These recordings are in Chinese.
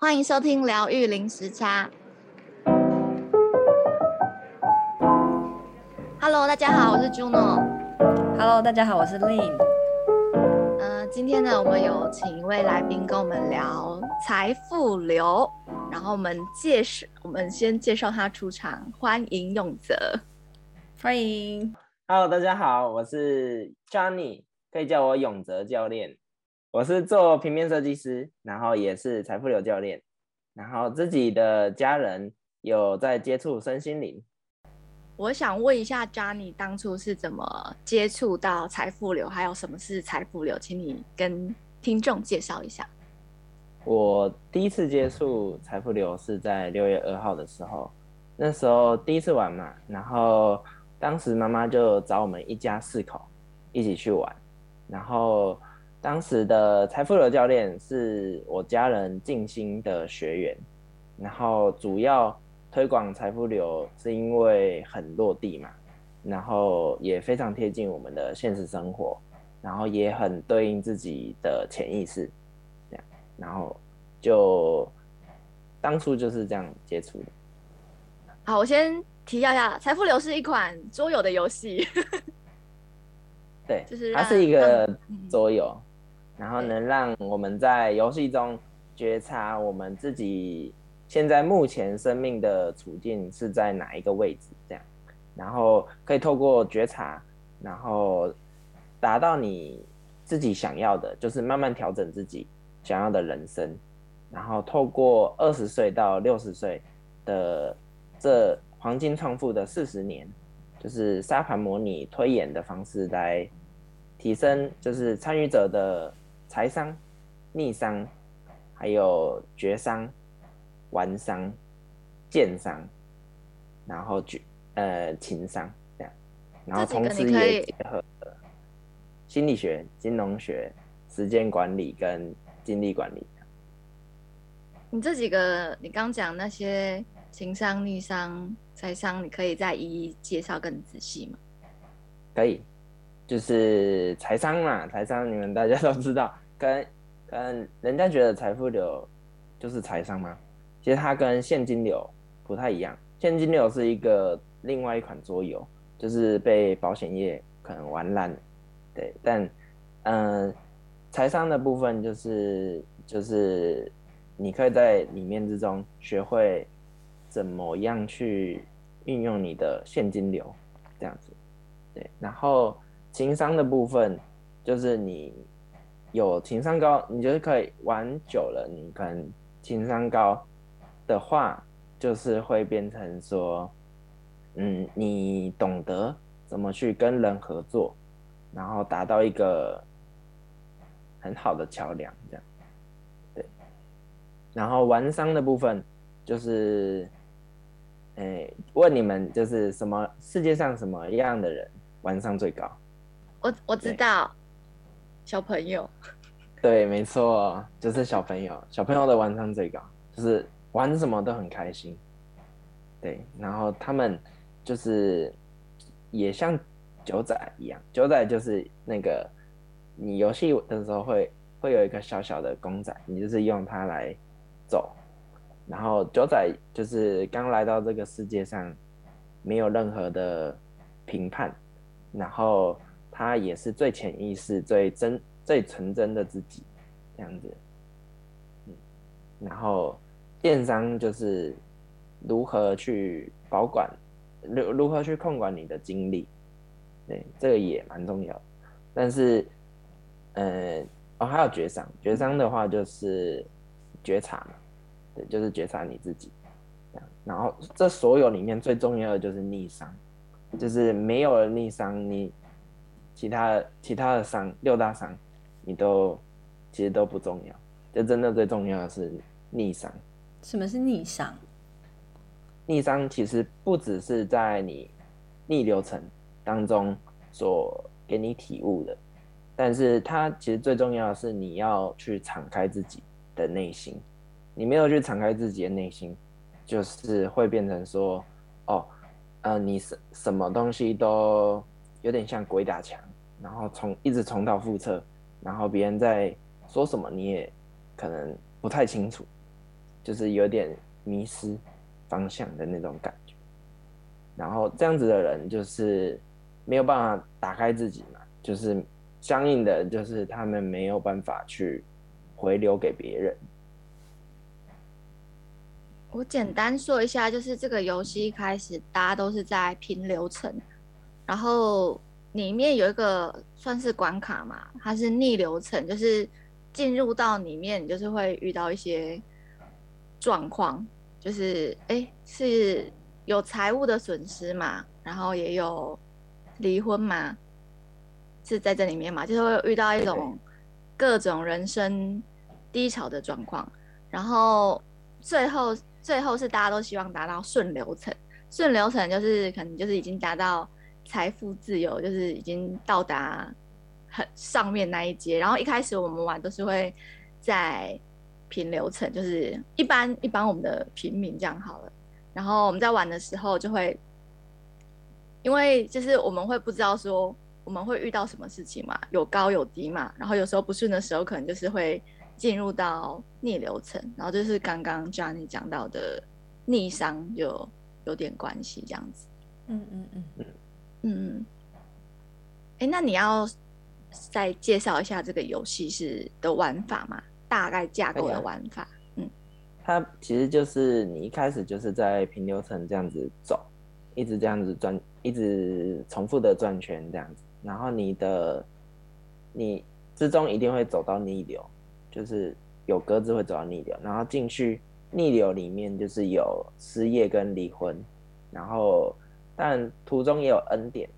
欢迎收听疗愈零时差。Hello，大家好，我是 Juno。Hello，大家好，我是 Lynn。呃，今天呢，我们有请一位来宾跟我们聊财富流，然后我们介绍，我们先介绍他出场，欢迎永泽。欢迎。Hello，大家好，我是 Johnny，可以叫我永泽教练。我是做平面设计师，然后也是财富流教练，然后自己的家人有在接触身心灵。我想问一下，Johnny 当初是怎么接触到财富流，还有什么是财富流？请你跟听众介绍一下。我第一次接触财富流是在六月二号的时候，那时候第一次玩嘛，然后当时妈妈就找我们一家四口一起去玩，然后。当时的财富流教练是我家人静心的学员，然后主要推广财富流是因为很落地嘛，然后也非常贴近我们的现实生活，然后也很对应自己的潜意识，这样，然后就当初就是这样接触的。好，我先提要一下，财富流是一款桌游的游戏，对，就是它是一个桌游。然后能让我们在游戏中觉察我们自己现在目前生命的处境是在哪一个位置，这样，然后可以透过觉察，然后达到你自己想要的，就是慢慢调整自己想要的人生，然后透过二十岁到六十岁的这黄金创富的四十年，就是沙盘模拟推演的方式来提升，就是参与者的。财商、逆商，还有绝商、玩商、剑商，然后觉呃情商这样，然后同时也结合心理学、金融学、时间管理跟精力管理。你这几个，你刚讲那些情商、逆商、财商，你可以再一一介绍更仔细吗？可以。就是财商嘛，财商你们大家 都知道，跟跟人家觉得财富流就是财商吗？其实它跟现金流不太一样。现金流是一个另外一款桌游，就是被保险业可能玩烂，对。但嗯，财商的部分就是就是你可以在里面之中学会怎么样去运用你的现金流，这样子，对，然后。情商的部分，就是你有情商高，你就是可以玩久了。你可能情商高的话，就是会变成说，嗯，你懂得怎么去跟人合作，然后达到一个很好的桥梁，这样。对。然后玩商的部分，就是，哎，问你们，就是什么世界上什么样的人玩商最高？我我知道，小朋友，对，没错，就是小朋友。小朋友的玩上最高，就是玩什么都很开心。对，然后他们就是也像九仔一样，九仔就是那个你游戏的时候会会有一个小小的公仔，你就是用它来走。然后九仔就是刚来到这个世界上，没有任何的评判，然后。他也是最潜意识、最真、最纯真的自己，这样子。嗯，然后电商就是如何去保管，如如何去控管你的精力，对，这个也蛮重要。但是，呃，哦，还有觉商，觉商的话就是觉察嘛，对，就是觉察你自己。然后这所有里面最重要的就是逆商，就是没有了逆商，你。其他其他的伤六大伤，你都其实都不重要，就真的最重要的是逆伤。什么是逆伤？逆商其实不只是在你逆流程当中所给你体悟的，但是它其实最重要的是你要去敞开自己的内心。你没有去敞开自己的内心，就是会变成说，哦，呃，你什什么东西都。有点像鬼打墙，然后重一直重蹈覆辙，然后别人在说什么你也可能不太清楚，就是有点迷失方向的那种感觉。然后这样子的人就是没有办法打开自己嘛，就是相应的就是他们没有办法去回流给别人。我简单说一下，就是这个游戏一开始大家都是在拼流程，然后里面有一个算是关卡嘛，它是逆流程，就是进入到里面就是会遇到一些状况，就是哎是有财务的损失嘛，然后也有离婚嘛，是在这里面嘛，就是会遇到一种各种人生低潮的状况，然后最后。最后是大家都希望达到顺流程，顺流程就是可能就是已经达到财富自由，就是已经到达很上面那一阶。然后一开始我们玩都是会在平流层，就是一般一般我们的平民这样好了。然后我们在玩的时候就会，因为就是我们会不知道说我们会遇到什么事情嘛，有高有低嘛。然后有时候不顺的时候，可能就是会。进入到逆流层，然后就是刚刚 Johnny 讲到的逆商就有点关系，这样子。嗯嗯嗯嗯嗯。哎、欸，那你要再介绍一下这个游戏是的玩法吗？大概架构的玩法。嗯，它其实就是你一开始就是在平流层这样子走，一直这样子转，一直重复的转圈这样子，然后你的你之中一定会走到逆流。就是有格子会走到逆流，然后进去逆流里面就是有失业跟离婚，然后但途中也有恩典，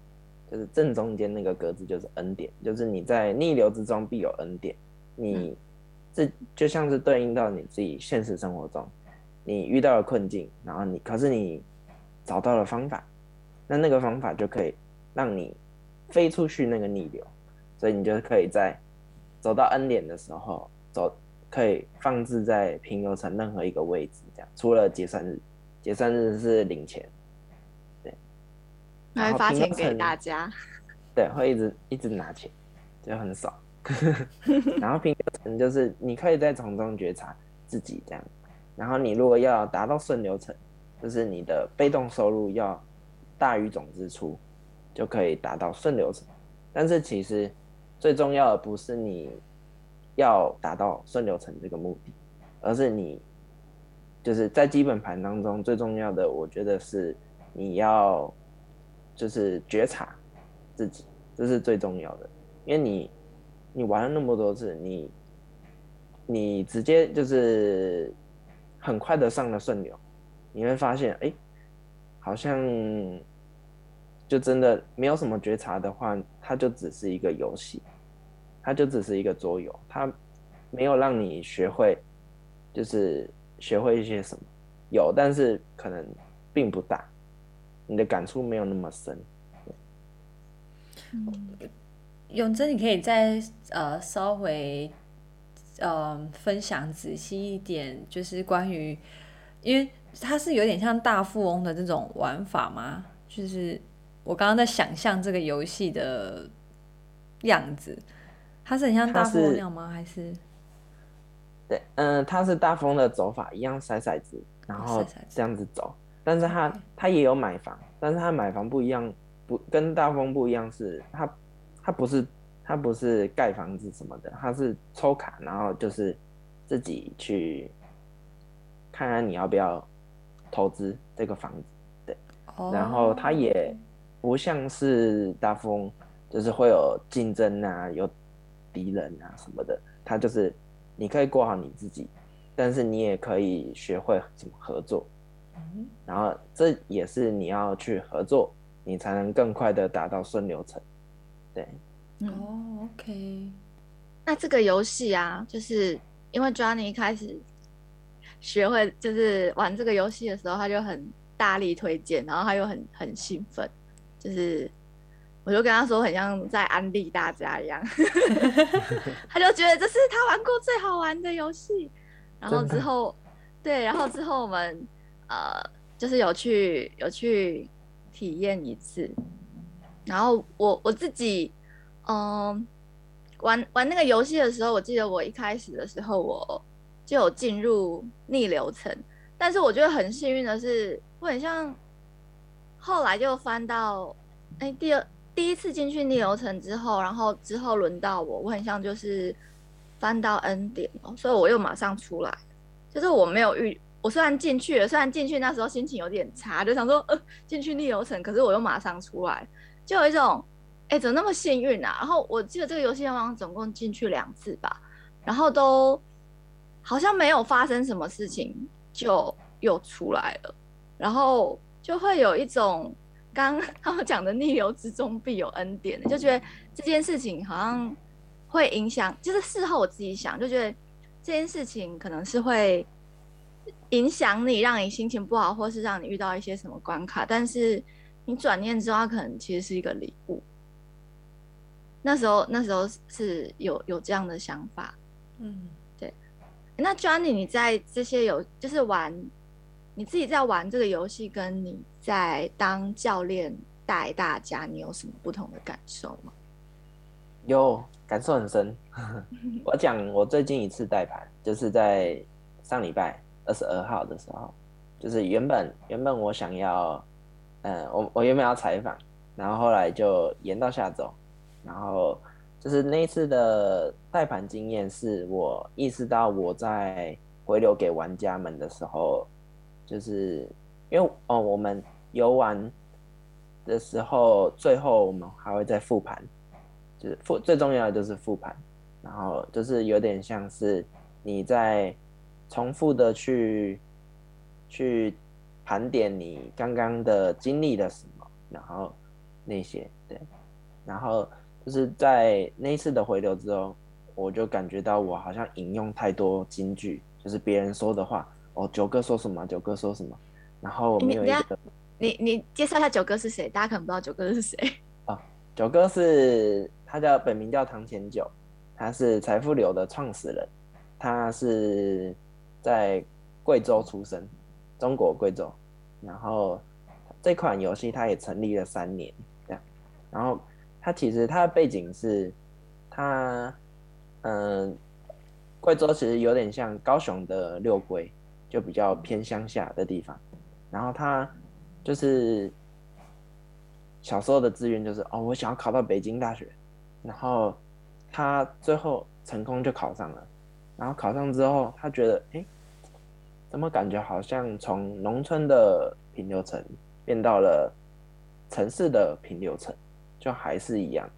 就是正中间那个格子就是恩典，就是你在逆流之中必有恩典，你这就像是对应到你自己现实生活中，你遇到了困境，然后你可是你找到了方法，那那个方法就可以让你飞出去那个逆流，所以你就可以在走到恩典的时候。走可以放置在平流层任何一个位置，这样除了结算日，结算日是领钱，对，还发钱给大家，对，会一直一直拿钱，就很少。然后平就是你可以在从中觉察自己这样，然后你如果要达到顺流程，就是你的被动收入要大于总支出，就可以达到顺流程。但是其实最重要的不是你。要达到顺流程这个目的，而是你就是在基本盘当中最重要的，我觉得是你要就是觉察自己，这是最重要的。因为你你玩了那么多次，你你直接就是很快的上了顺流，你会发现，哎，好像就真的没有什么觉察的话，它就只是一个游戏。它就只是一个桌游，它没有让你学会，就是学会一些什么，有，但是可能并不大，你的感触没有那么深。永真，你可以再呃稍微呃分享仔细一点，就是关于，因为它是有点像大富翁的这种玩法吗？就是我刚刚在想象这个游戏的样子。它是很像大富翁那样吗？还是？对，嗯、呃，它是大富翁的走法一样，骰骰子，然后这样子走。但是他他也有买房，但是他买房不一样，不跟大风不一样是他他不是他不是盖房子什么的，他是抽卡，然后就是自己去看看你要不要投资这个房子。对，然后他也不像是大风，就是会有竞争啊，有。敌人啊什么的，他就是你可以过好你自己，但是你也可以学会怎么合作，嗯，然后这也是你要去合作，你才能更快的达到顺流程。对，哦，OK。那这个游戏啊，就是因为 Johnny 一开始学会就是玩这个游戏的时候，他就很大力推荐，然后他又很很兴奋，就是。我就跟他说，很像在安利大家一样，他就觉得这是他玩过最好玩的游戏。然后之后，对，然后之后我们呃，就是有去有去体验一次。然后我我自己，嗯、玩玩那个游戏的时候，我记得我一开始的时候，我就有进入逆流层。但是我觉得很幸运的是，我很像后来就翻到，哎、第二第一次进去逆流层之后，然后之后轮到我，我很像就是翻到 N 点哦，所以我又马上出来。就是我没有遇，我虽然进去了，虽然进去那时候心情有点差，就想说呃进去逆流层，可是我又马上出来，就有一种哎、怎么那么幸运啊？然后我记得这个游戏好像总共进去两次吧，然后都好像没有发生什么事情。就又出来了，然后就会有一种刚刚 他们讲的逆流之中必有恩典，就觉得这件事情好像会影响，就是事后我自己想，就觉得这件事情可能是会影响你，让你心情不好，或是让你遇到一些什么关卡，但是你转念之后，它可能其实是一个礼物。那时候那时候是有有这样的想法，嗯。对那 Johnny，你在这些有就是玩，你自己在玩这个游戏，跟你在当教练带大家，你有什么不同的感受吗？有，感受很深。我讲我最近一次带盘，就是在上礼拜二十二号的时候，就是原本原本我想要，嗯，我我原本要采访，然后后来就延到下周，然后。就是那一次的带盘经验，是我意识到我在回流给玩家们的时候，就是因为哦，我们游玩的时候，最后我们还会再复盘，就是复最重要的就是复盘，然后就是有点像是你在重复的去去盘点你刚刚的经历了什么，然后那些对，然后。就是在那一次的回流之后，我就感觉到我好像引用太多金句，就是别人说的话。哦，九哥说什么？九哥说什么？然后没有一个。你你，介绍一下九哥是谁？大家可能不知道九哥是谁。哦，九哥是他叫本名叫唐前九，他是财富流的创始人，他是在贵州出生，中国贵州。然后这款游戏它也成立了三年，这样，然后。它其实它的背景是，它，嗯，贵州其实有点像高雄的六龟，就比较偏乡下的地方。然后他就是小时候的志愿就是哦，我想要考到北京大学。然后他最后成功就考上了。然后考上之后，他觉得哎，怎么感觉好像从农村的平流层变到了城市的平流层？就还是一样，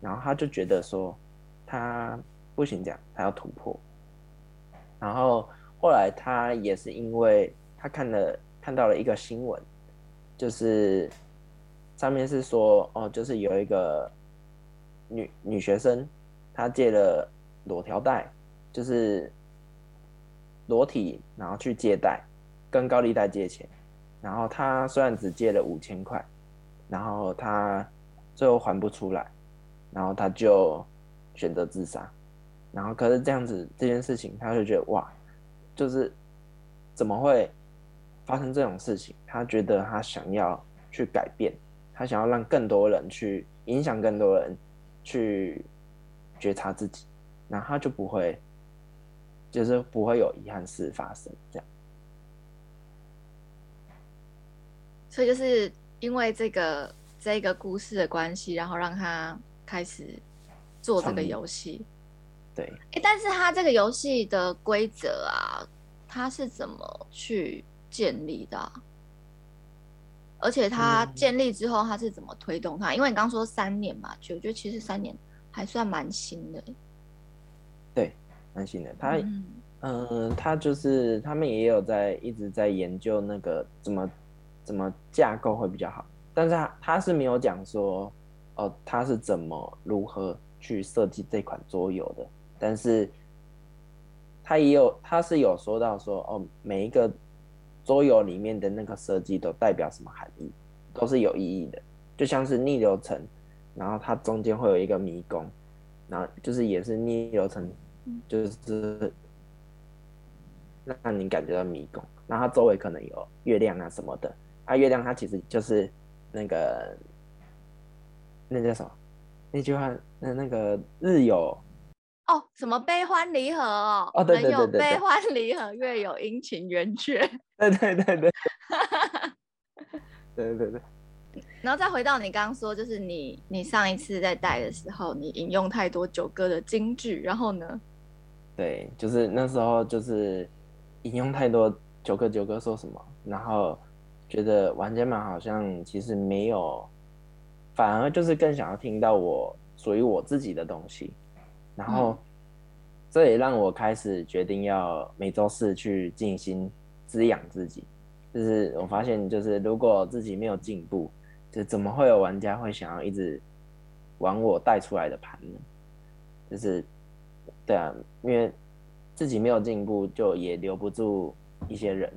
然后他就觉得说，他不行这样，他要突破。然后后来他也是因为他看了看到了一个新闻，就是上面是说哦，就是有一个女女学生，她借了裸条贷，就是裸体，然后去借贷，跟高利贷借钱。然后他虽然只借了五千块，然后他。最后还不出来，然后他就选择自杀，然后可是这样子这件事情，他就觉得哇，就是怎么会发生这种事情？他觉得他想要去改变，他想要让更多人去影响更多人去觉察自己，然后他就不会，就是不会有遗憾事发生这样。所以就是因为这个。这个故事的关系，然后让他开始做这个游戏。对，哎，但是他这个游戏的规则啊，他是怎么去建立的啊？而且他建立之后，他是怎么推动他？嗯，因为你刚说三年嘛，就我觉得其实三年还算蛮新的。对，蛮新的。他，嗯，呃，他就是他们也有在一直在研究那个怎么怎么架构会比较好。但是他他是没有讲说，哦，他是怎么如何去设计这款桌游的。但是，他也有他是有说到说，哦，每一个桌游里面的那个设计都代表什么含义，都是有意义的。就像是逆流层，然后它中间会有一个迷宫，然后就是也是逆流层，就是让你感觉到迷宫。然后它周围可能有月亮啊什么的，啊，月亮它其实就是。那个，那叫什么？那句话，那那个日有哦，什么悲欢离合哦？哦，对对对对，悲欢离合，月有阴晴圆缺。对对对对。对对对。然后再回到你刚刚说，就是你你上一次在带的时候，你引用太多九哥的金句，然后呢？对，就是那时候就是引用太多九哥九哥说什么，然后觉得玩家们好像其实没有，反而就是更想要听到我属于我自己的东西，然后这也让我开始决定要每周四去静心滋养自己。就是我发现，就是如果自己没有进步，就怎么会有玩家会想要一直玩我带出来的盘呢？就是，对啊，因为自己没有进步，就也留不住一些人。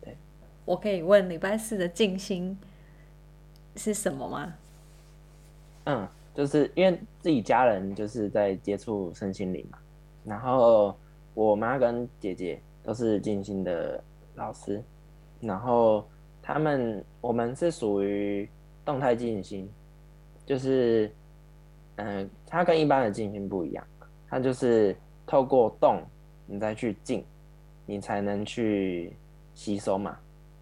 对，我可以问礼拜四的静心是什么吗？嗯，就是因为自己家人就是在接触身心灵嘛，然后我妈跟姐姐都是静心的老师。然后他们，我们是属于动态静心，就是，嗯、呃，它跟一般的静心不一样，它就是透过动，你再去静，你才能去吸收嘛。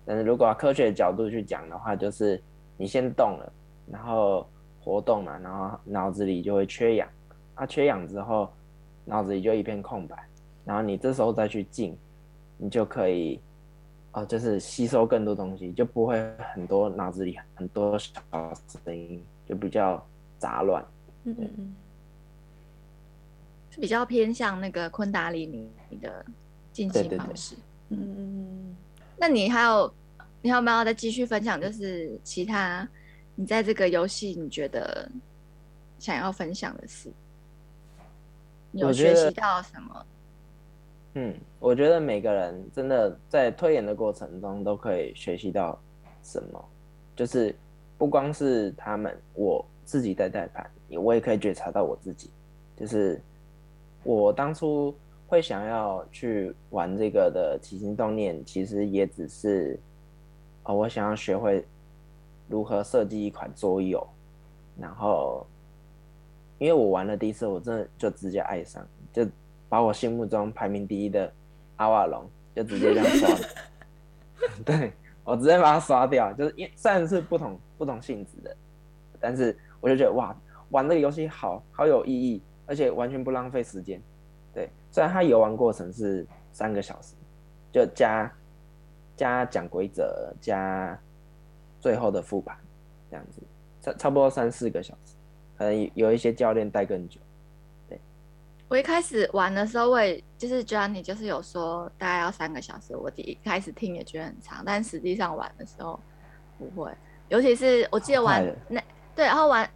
但是如果科学的角度去讲的话，就是你先动了，然后活动嘛，然后脑子里就会缺氧，啊，缺氧之后，脑子里就一片空白，然后你这时候再去静，你就可以。哦，就是吸收更多东西，就不会很多脑子里很多小声音，就比较杂乱。嗯嗯嗯，是比较偏向那个昆达里尼的进行方式。嗯。那你还有，你还有没有再继续分享？就是其他你在这个游戏你觉得想要分享的事？你有学习到什么？嗯，我觉得每个人真的在推演的过程中都可以学习到什么，就是不光是他们，我自己在带盘，我也可以觉察到我自己，就是我当初会想要去玩这个的起心动念，其实也只是，哦，我想要学会如何设计一款桌游，然后因为我玩了第一次，我真的就直接爱上，就。把我心目中排名第一的阿瓦隆就直接这样刷，对，我直接把它刷掉，就是因虽然是不同不同性质的，但是我就觉得哇，玩这个游戏好好有意义，而且完全不浪费时间。对，虽然它游玩过程是三个小时，就加加讲规则加最后的复盘这样子，差差不多三四个小时，可能有一些教练带更久。对我一开始玩的时候，我也就是 Johnny 就是有说大概要三个小时。我第一开始听也觉得很长，但实际上玩的时候不会。尤其是我记得玩那对，然后玩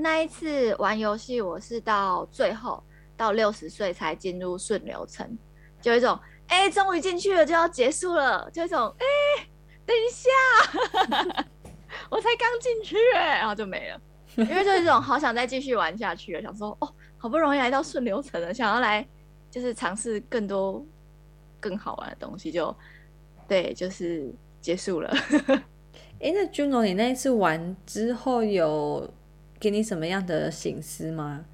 那一次玩游戏，我是到最后到六十岁才进入顺流程，就一种哎，终于进去了就要结束了，就一种哎，等一下，我才刚进去哎，然后就没了，因为就是这种好想再继续玩下去了，想说哦。好不容易来到顺流程了，想要来就是尝试更多更好玩的东西就，对，就是结束了。哎、那 Juno，你那一次玩之后有给你什么样的醒思吗？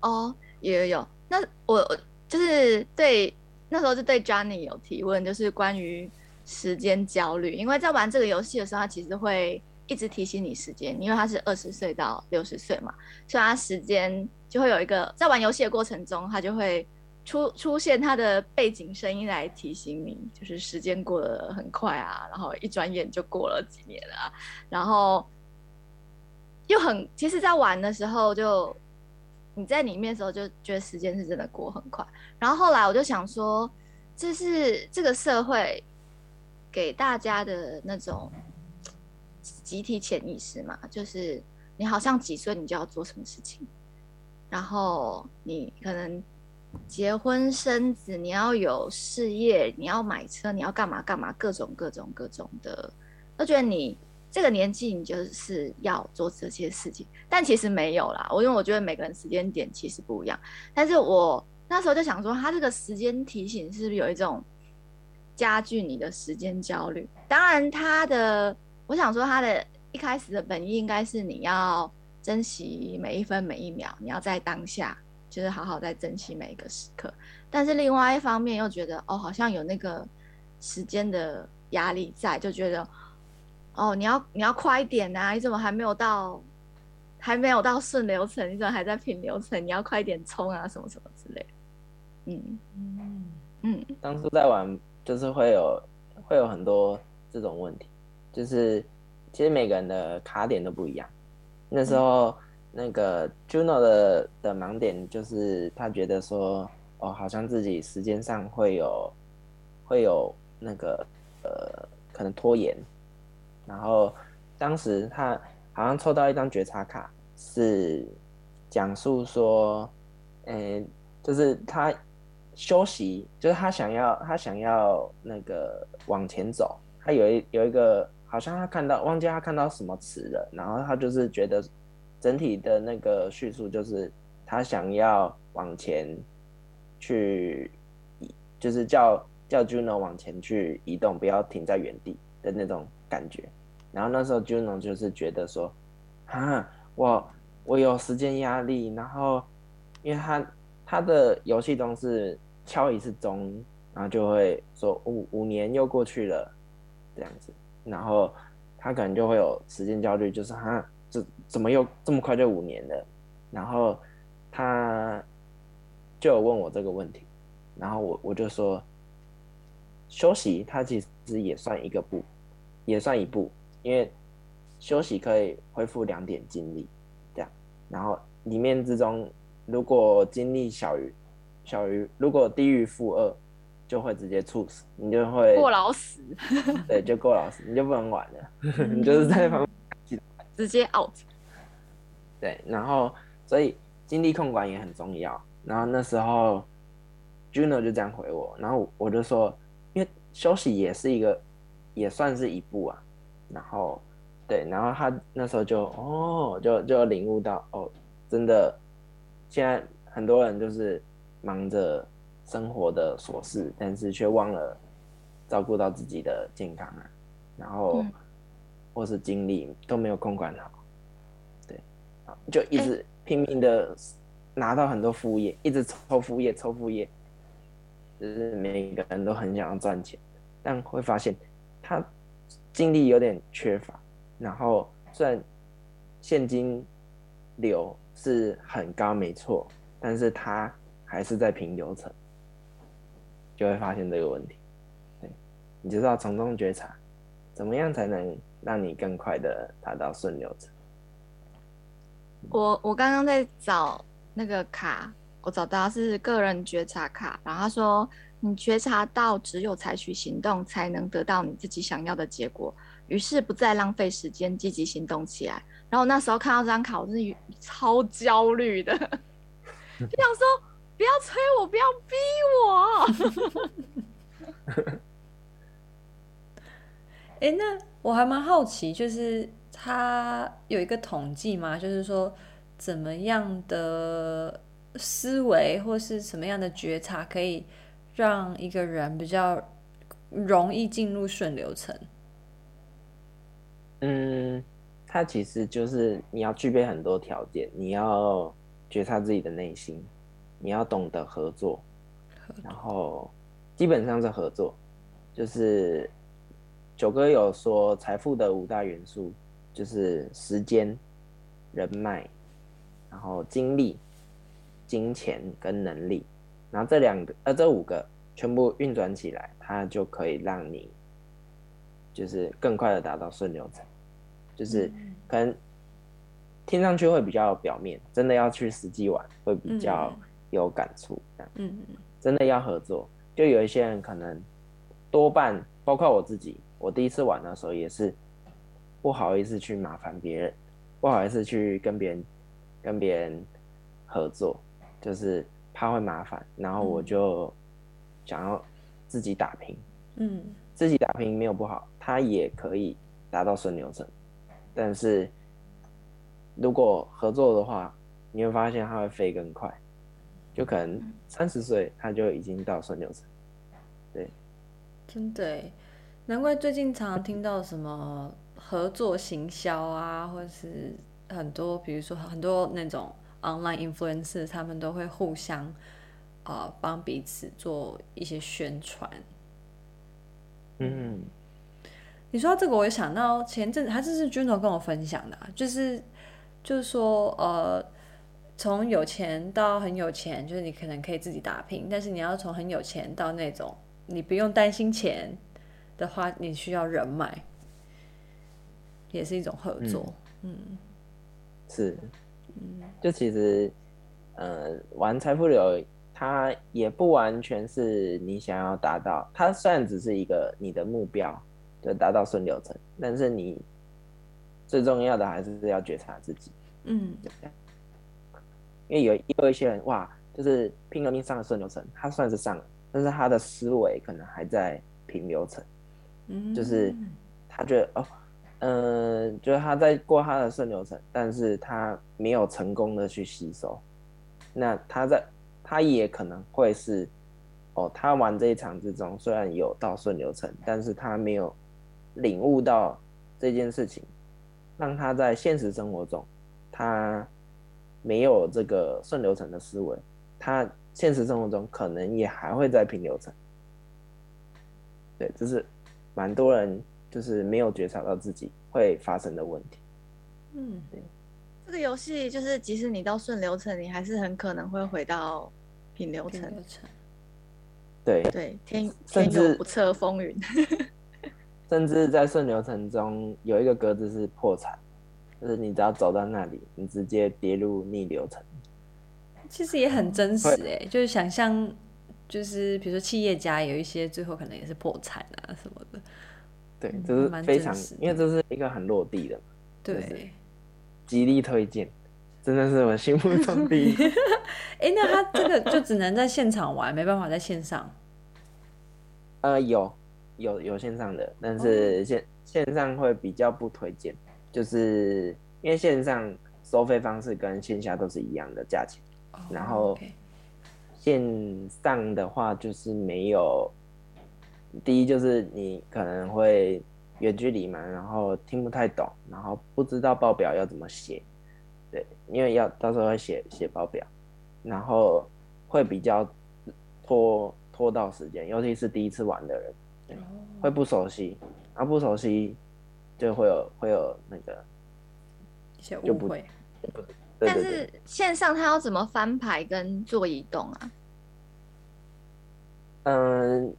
哦，有有有。那我就是对那时候就对 Johnny 有提问，就是关于时间焦虑，因为在玩这个游戏的时候，他其实会。一直提醒你时间，因为他是二十岁到六十岁嘛，所以他时间就会有一个在玩游戏的过程中，他就会出出现他的背景声音来提醒你，就是时间过得很快啊，然后一转眼就过了几年了啊，然后又很，其实，在玩的时候就你在里面的时候就觉得时间是真的过很快，然后后来我就想说，这是这个社会给大家的那种。集体潜意识嘛，就是你好像几岁你就要做什么事情，然后你可能结婚生子，你要有事业，你要买车，你要干嘛干嘛，各种各种各种的，都觉得你这个年纪你就是要做这些事情，但其实没有啦。我因为我觉得每个人时间点其实不一样，但是我那时候就想说，他这个时间提醒是不是有一种加剧你的时间焦虑？当然他的。我想说，他的一开始的本意应该是你要珍惜每一分每一秒，你要在当下就是好好在珍惜每一个时刻。但是另外一方面又觉得，哦，好像有那个时间的压力在，就觉得，哦，你要你要快一点啊！你怎么还没有到，还没有到顺流程？你怎么还在平流程？你要快一点冲啊，什么什么之类的。嗯嗯嗯。当初在玩，就是会有会有很多这种问题，就是其实每个人的卡点都不一样。那时候。嗯那个 Juno 的的盲点就是他觉得说，哦，好像自己时间上会有会有那个呃可能拖延，然后当时他好像抽到一张觉察卡，是讲述说，嗯，就是他休息，就是他想要他想要那个往前走，他有一有一个好像他看到忘记他看到什么词了，然后他就是觉得。整体的那个叙述就是他想要往前去，就是叫叫 Juno 往前去移动，不要停在原地的那种感觉。然后那时候 Juno 就是觉得说，啊，我我有时间压力，然后因为他他的游戏中是敲一次钟，然后就会说五五年又过去了这样子，然后他可能就会有时间焦虑，就是他。怎怎么又这么快就五年了？然后他就有问我这个问题，然后我我就说，休息它其实也算一个步，也算一步，因为休息可以恢复两点精力，这样。然后里面之中，如果精力小于小于，如果低于负二，就会直接猝死，你就会过劳死。对，就过劳死，你就不能玩了，你就是在旁边。直接 out，对，然后所以精力控管也很重要。然后那时候 Juno 就这样回我，然后我就说，因为休息也是一个，也算是一步啊。然后对，然后他那时候就哦，就就领悟到哦，真的，现在很多人就是忙着生活的琐事，但是却忘了照顾到自己的健康啊。然后。嗯或是精力都没有空管好，对，就一直拼命的拿到很多副业，一直抽副业，抽副业，就是每一个人都很想要赚钱，但会发现他精力有点缺乏，然后虽然现金流是很高没错，但是他还是在平流层，就会发现这个问题，对，你就知道从中觉察，怎么样才能让你更快的达到顺流层。我我刚刚在找那个卡，我找到是个人觉察卡，然后他说你觉察到只有采取行动才能得到你自己想要的结果，于是不再浪费时间，积极行动起来。然后那时候看到这张卡，我真的超焦虑的，就想说不要催我，不要逼我。哎，那我还蛮好奇，就是他有一个统计吗？就是说，怎么样的思维或是什么样的觉察，可以让一个人比较容易进入顺流层？嗯，他其实就是你要具备很多条件，你要觉察自己的内心，你要懂得合作，合作，然后基本上是合作，就是。九哥有说，财富的五大元素就是时间、人脉，然后精力、金钱跟能力，然后这两个呃这五个全部运转起来，它就可以让你就是更快的达到顺流程。就是可能听上去会比较表面，真的要去实际玩会比较有感触。嗯嗯，真的要合作，就有一些人可能多半包括我自己。我第一次玩的时候也是不好意思去麻烦别人，不好意思去跟别人跟别人合作，就是怕会麻烦，然后我就想要自己打拼，嗯，自己打拼没有不好，他也可以达到顺流程，但是如果合作的话，你会发现他会飞更快，就可能三十岁他就已经到顺流程，对，真的。难怪最近常常听到什么合作行销啊，或者是很多，比如说很多那种 online influencer，他们都会互相呃帮彼此做一些宣传。嗯，你说到这个，我也想到前阵子，他这是 Juno 跟我分享的，就是就是说呃，从有钱到很有钱，就是你可能可以自己打拼，但是你要从很有钱到那种你不用担心钱的话，你需要人脉。也是一种合作，嗯，嗯是，就其实，呃，玩财富流，它也不完全是你想要达到，它虽然只是一个你的目标，就达到顺流程，但是你最重要的还是要觉察自己，嗯，因为有有一些人哇，就是拼了命上了顺流程，他算是上了，但是他的思维可能还在平流程，嗯，就是他觉得哦。嗯、就是他在过他的顺流程，但是他没有成功的去吸收。那他在，他也可能会是，哦，他玩这一场之中，虽然有到顺流程，但是他没有领悟到这件事情，让他在现实生活中，他没有这个顺流程的思维，他现实生活中可能也还会在平流程。对，这是蛮多人。就是没有觉察到自己会发生的问题。嗯，对。这个游戏就是，即使你到顺流程，你还是很可能会回到平流程。流程对对，天甚至天有不测风云。甚至在顺流程中有一个格子是破产，就是你只要走到那里，你直接跌入逆流程。其实也很真实哎，就是想象，就是比如说企业家有一些最后可能也是破产啊什么的。对，这是非常，因为这是一个很落地的，对，极力推荐，真的是我心目中第一。哎、欸，那他这个就只能在现场玩，没办法在线上。呃，有有有线上的，但是线、哦、线上会比较不推荐，就是因为线上收费方式跟线下都是一样的价钱，哦、然后线上的话就是没有。第一就是你可能会远距离嘛，然后听不太懂，然后不知道报表要怎么写，对，因为要到时候会写写报表，然后会比较拖拖到时间，尤其是第一次玩的人，对，会不熟悉，啊不熟悉就会有会有那个一些误会，对对对，但是线上他要怎么翻牌跟做移动啊？嗯。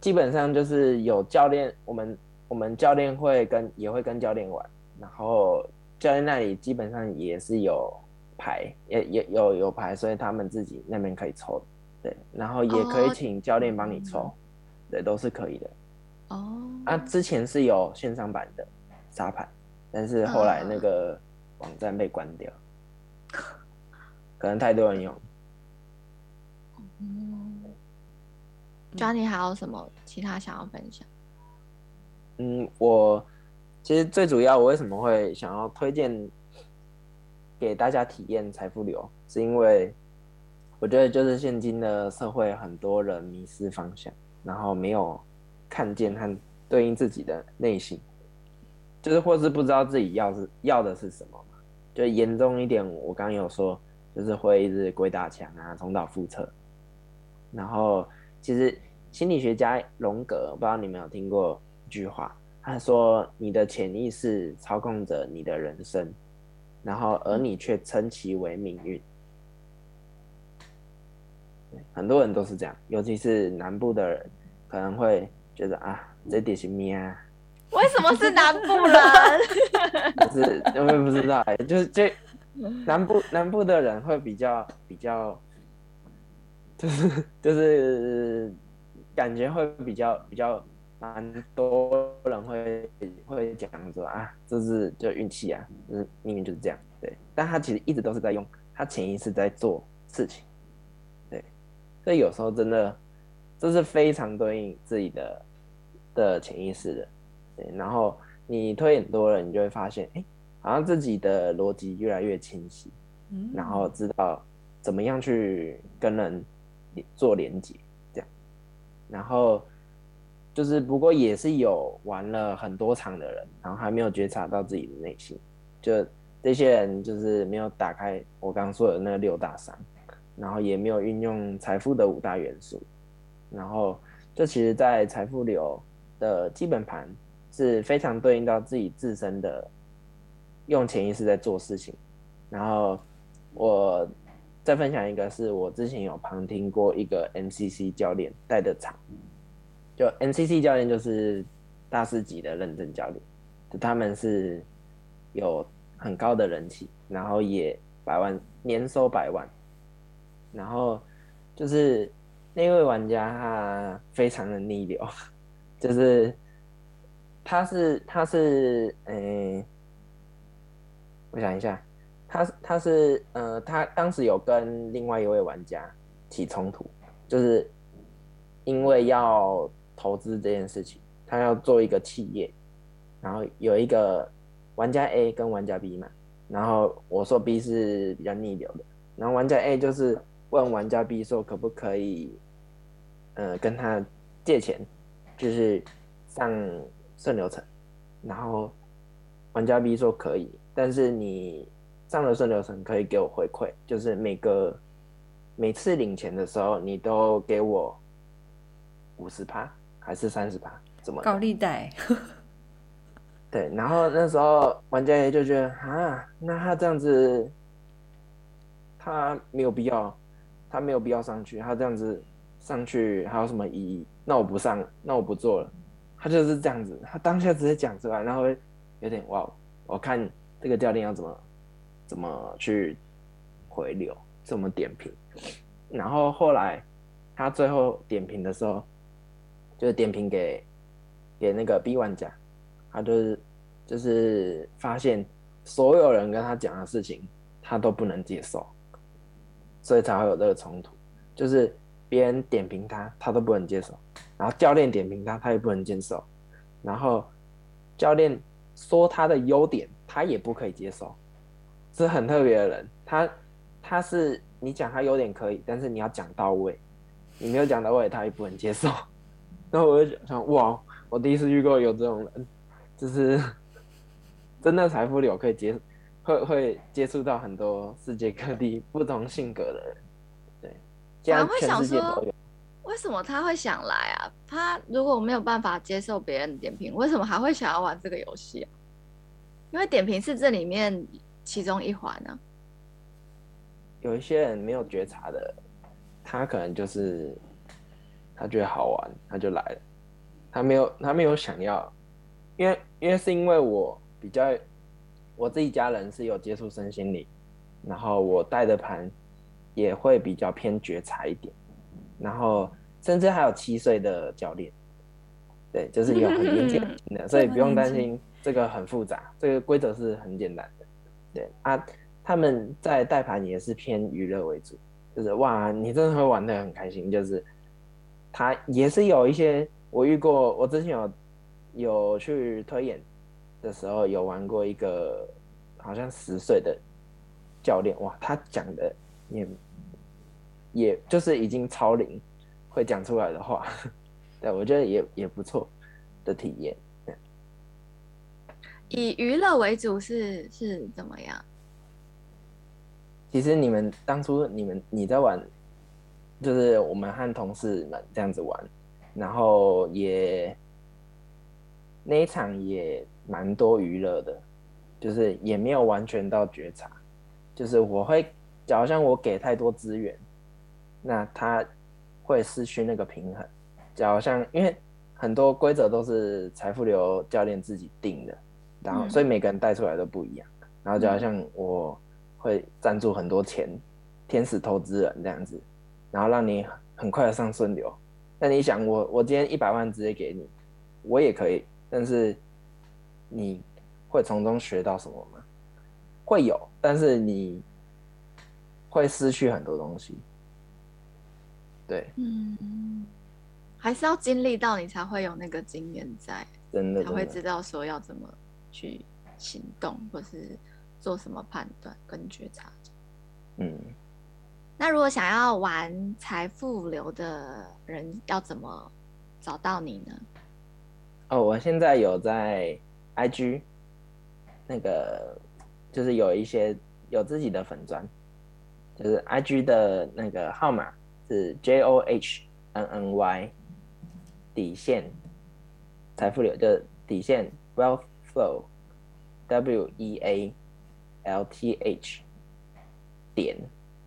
基本上就是有教练，我们我们教练会跟也会跟教练玩，然后教练那里基本上也是有牌，也也有有牌，所以他们自己那边可以抽，对，然后也可以请教练帮你抽，哦、对，都是可以的。哦，啊，之前是有线上版的沙盘，但是后来那个网站被关掉，哦、可能太多人用。嗯 Johnny 还有什么其他想要分享？嗯，我其实最主要，我为什么会想要推荐给大家体验财富流，是因为我觉得就是现今的社会，很多人迷失方向，然后没有看见和对应自己的内心，就是或是不知道自己要是要的是什么嘛。就严重一点，我刚刚有说，就是会一直鬼打墙啊，重蹈覆辙，然后其实。心理学家荣格，不知道你们有听过一句话，他说：“你的潜意识操控着你的人生，然后而你却称其为命运。”很多人都是这样，尤其是南部的人，可能会觉得啊，这点是命啊。为什么是南部人？就是我也不知道，就是这南部南部的人会比较比较，就 是就是。感觉会比较比较蛮多人会会讲说啊，这是就运气啊，就是，命运就是这样，对。但他其实一直都是在用他潜意识在做事情，对。所以有时候真的这是非常对应自己的的潜意识的，对。然后你推很多人，你就会发现，哎、欸，好像自己的逻辑越来越清晰，嗯，然后知道怎么样去跟人做连接这样。然后就是，不过也是有玩了很多场的人，然后还没有觉察到自己的内心，就这些人就是没有打开我刚刚说的那六大商，然后也没有运用财富的五大元素，然后这其实在财富流的基本盘是非常对应到自己自身的用潜意识在做事情。然后我再分享一个，是我之前有旁听过一个 MCC 教练带的场，就 MCC 教练就是大师级的认证教练，就他们是有。很高的人气，然后也百万年收百万，然后就是那位玩家他非常的逆流，就是他是他是嗯、我想一下，他他是呃他当时有跟另外一位玩家起冲突，就是因为要投资这件事情，他要做一个企业，然后有一个。玩家 A 跟玩家 B 嘛，然后我说 B 是比较逆流的，然后玩家 A 就是问玩家 B 说可不可以，呃，跟他借钱，就是上顺流程，然后玩家 B 说可以，但是你上了顺流程可以给我回馈，就是每个每次领钱的时候你都给我五十趴还是三十趴？怎么高利贷？对，然后那时候玩家也就觉得啊，那他这样子，他没有必要，他没有必要上去，他这样子上去还有什么意义？那我不上，那我不做了。他就是这样子，他当下直接讲出来，然后有点哇，我看这个教练要怎么怎么去回流，怎么点评。然后后来他最后点评的时候，就是点评给给那个 B 玩家。他就是就是发现所有人跟他讲的事情，他都不能接受，所以才会有这个冲突。就是别人点评他，他都不能接受；然后教练点评他，他也不能接受；然后教练说他的优点，他也不可以接受。是很特别的人，他他是你讲他优点可以，但是你要讲到位，你没有讲到位，他也不能接受。然后我就想，哇，我第一次遇过有这种人。就是 真的财富流可以接，会会接触到很多世界各地不同性格的人，对，这样全世界都有。为什么他会想来啊？他如果没有办法接受别人的点评，为什么还会想要玩这个游戏啊？因为点评是这里面其中一环呢。有一些人没有觉察的，他可能就是他觉得好玩，他就来了，他没有他没有想要。因为，因为是因为我比较，我自己家人是有接触身心灵，然后我带的盘也会比较偏觉察一点，然后甚至还有七岁的教练，对，就是有很年轻的，所以不用担心这个很复杂，这个规则是很简单的，对啊，他们在带盘也是偏娱乐为主，就是哇，你真的会玩得很开心，就是他也是有一些我遇过，我之前有。有去推演的时候，有玩过一个好像十岁的教练，哇，他讲的也也就是已经超龄会讲出来的话，对，我觉得也也不错的体验。以娱乐为主是是怎么样？其实你们当初你们你在玩，就是我们和同事们这样子玩，然后也。那一场也蛮多娱乐的，就是也没有完全到觉察，就是我会，假如像我给太多资源，那他会失去那个平衡。假如像因为很多规则都是财富流教练自己定的，然后所以每个人带出来都不一样。然后就好像我会赞助很多钱，天使投资人这样子，然后让你很快的上顺流。那你想我我今天一百万直接给你，我也可以。但是你会从中学到什么吗？会有，但是你会失去很多东西。对，嗯，还是要经历到你才会有那个经验在，真的，才会知道说要怎么去行动，或是做什么判断跟觉察。嗯，那如果想要玩财富流的人，要怎么找到你呢？哦，我现在有在 IG 那个就是有一些有自己的粉专，就是 IG 的那个号码是 J O H N N Y 底线财富流，就是底线 Wealth W E A L T H 点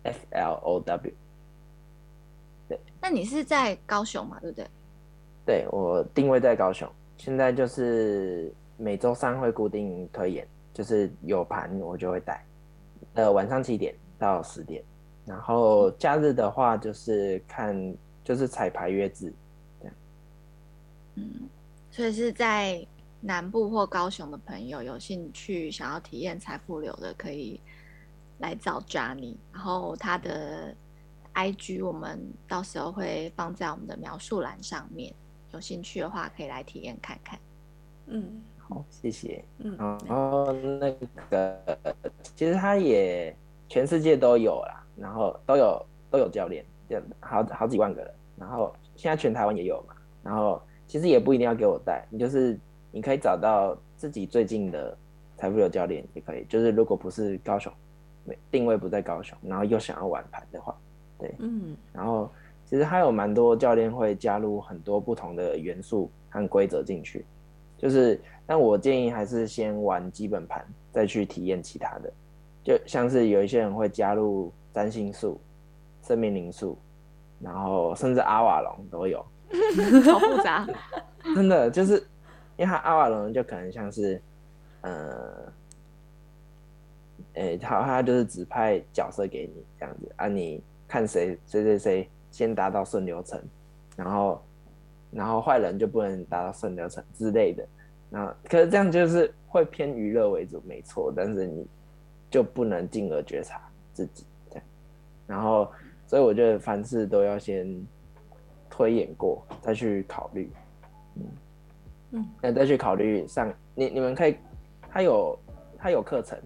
F L O W。对，那你是在高雄嘛？对不对？对，我定位在高雄，现在就是每周三会固定推演，就是有盘我就会带，呃，晚上七点到十点，然后假日的话就是看就是彩排约制，这样。嗯，所以是在南部或高雄的朋友有兴趣想要体验财富流的，可以来找 Johnny，然后他的 IG 我们到时候会放在我们的描述栏上面。有兴趣的话，可以来体验看看。嗯，好，谢谢。嗯，然后那个其实他也全世界都有啦，然后都有都有教练，就好好几万个人。然后现在全台湾也有嘛。然后其实也不一定要给我带，你就是你可以找到自己最近的财富流教练也可以。就是如果不是高雄，定位不在高雄，然后又想要玩盘的话，对，嗯，然后。其实还有蛮多教练会加入很多不同的元素和规则进去，就是，但我建议还是先玩基本盘，再去体验其他的。就像是有一些人会加入占星术、生命灵数，然后甚至阿瓦隆都有，好复杂。真的就是，因为他阿瓦隆就可能像是，呃，诶，他他就是指派角色给你这样子啊，你看谁谁谁谁。先达到顺流程，然后，然后坏人就不能达到顺流程之类的。那可是这样就是会偏娱乐为主，没错。但是你就不能进而觉察自己这样。然后，所以我觉得凡事都要先推演过，再去考虑。嗯嗯，那再去考虑上你你们可以，他有他有课程，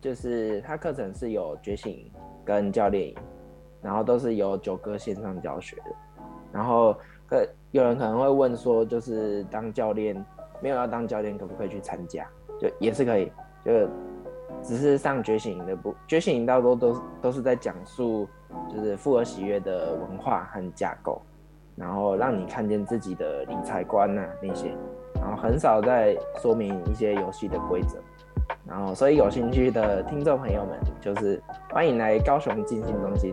就是他课程是有觉醒跟教练营。然后都是由九哥线上教学的，然后可有人可能会问说，就是当教练没有要当教练，可不可以去参加？就也是可以，就只是上觉醒营的不，觉醒营大多都都是在讲述就是富而喜悦的文化和架构，然后让你看见自己的理财观啊那些，然后很少在说明一些游戏的规则，然后所以有兴趣的听众朋友们，就是欢迎来高雄静心中心。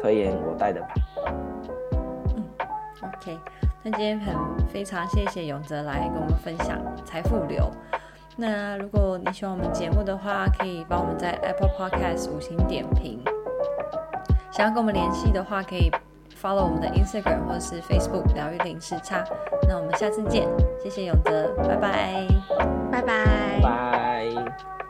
推演我带的盘。嗯，OK，那今天很非常谢谢永泽来跟我们分享财富流。那如果你喜欢我们节目的话，可以帮我们在 Apple Podcast 五星点评。想要跟我们联系的话，可以 follow 我们的 Instagram 或是 Facebook 疗愈零时差。那我们下次见，谢谢永泽，拜拜，拜拜，拜。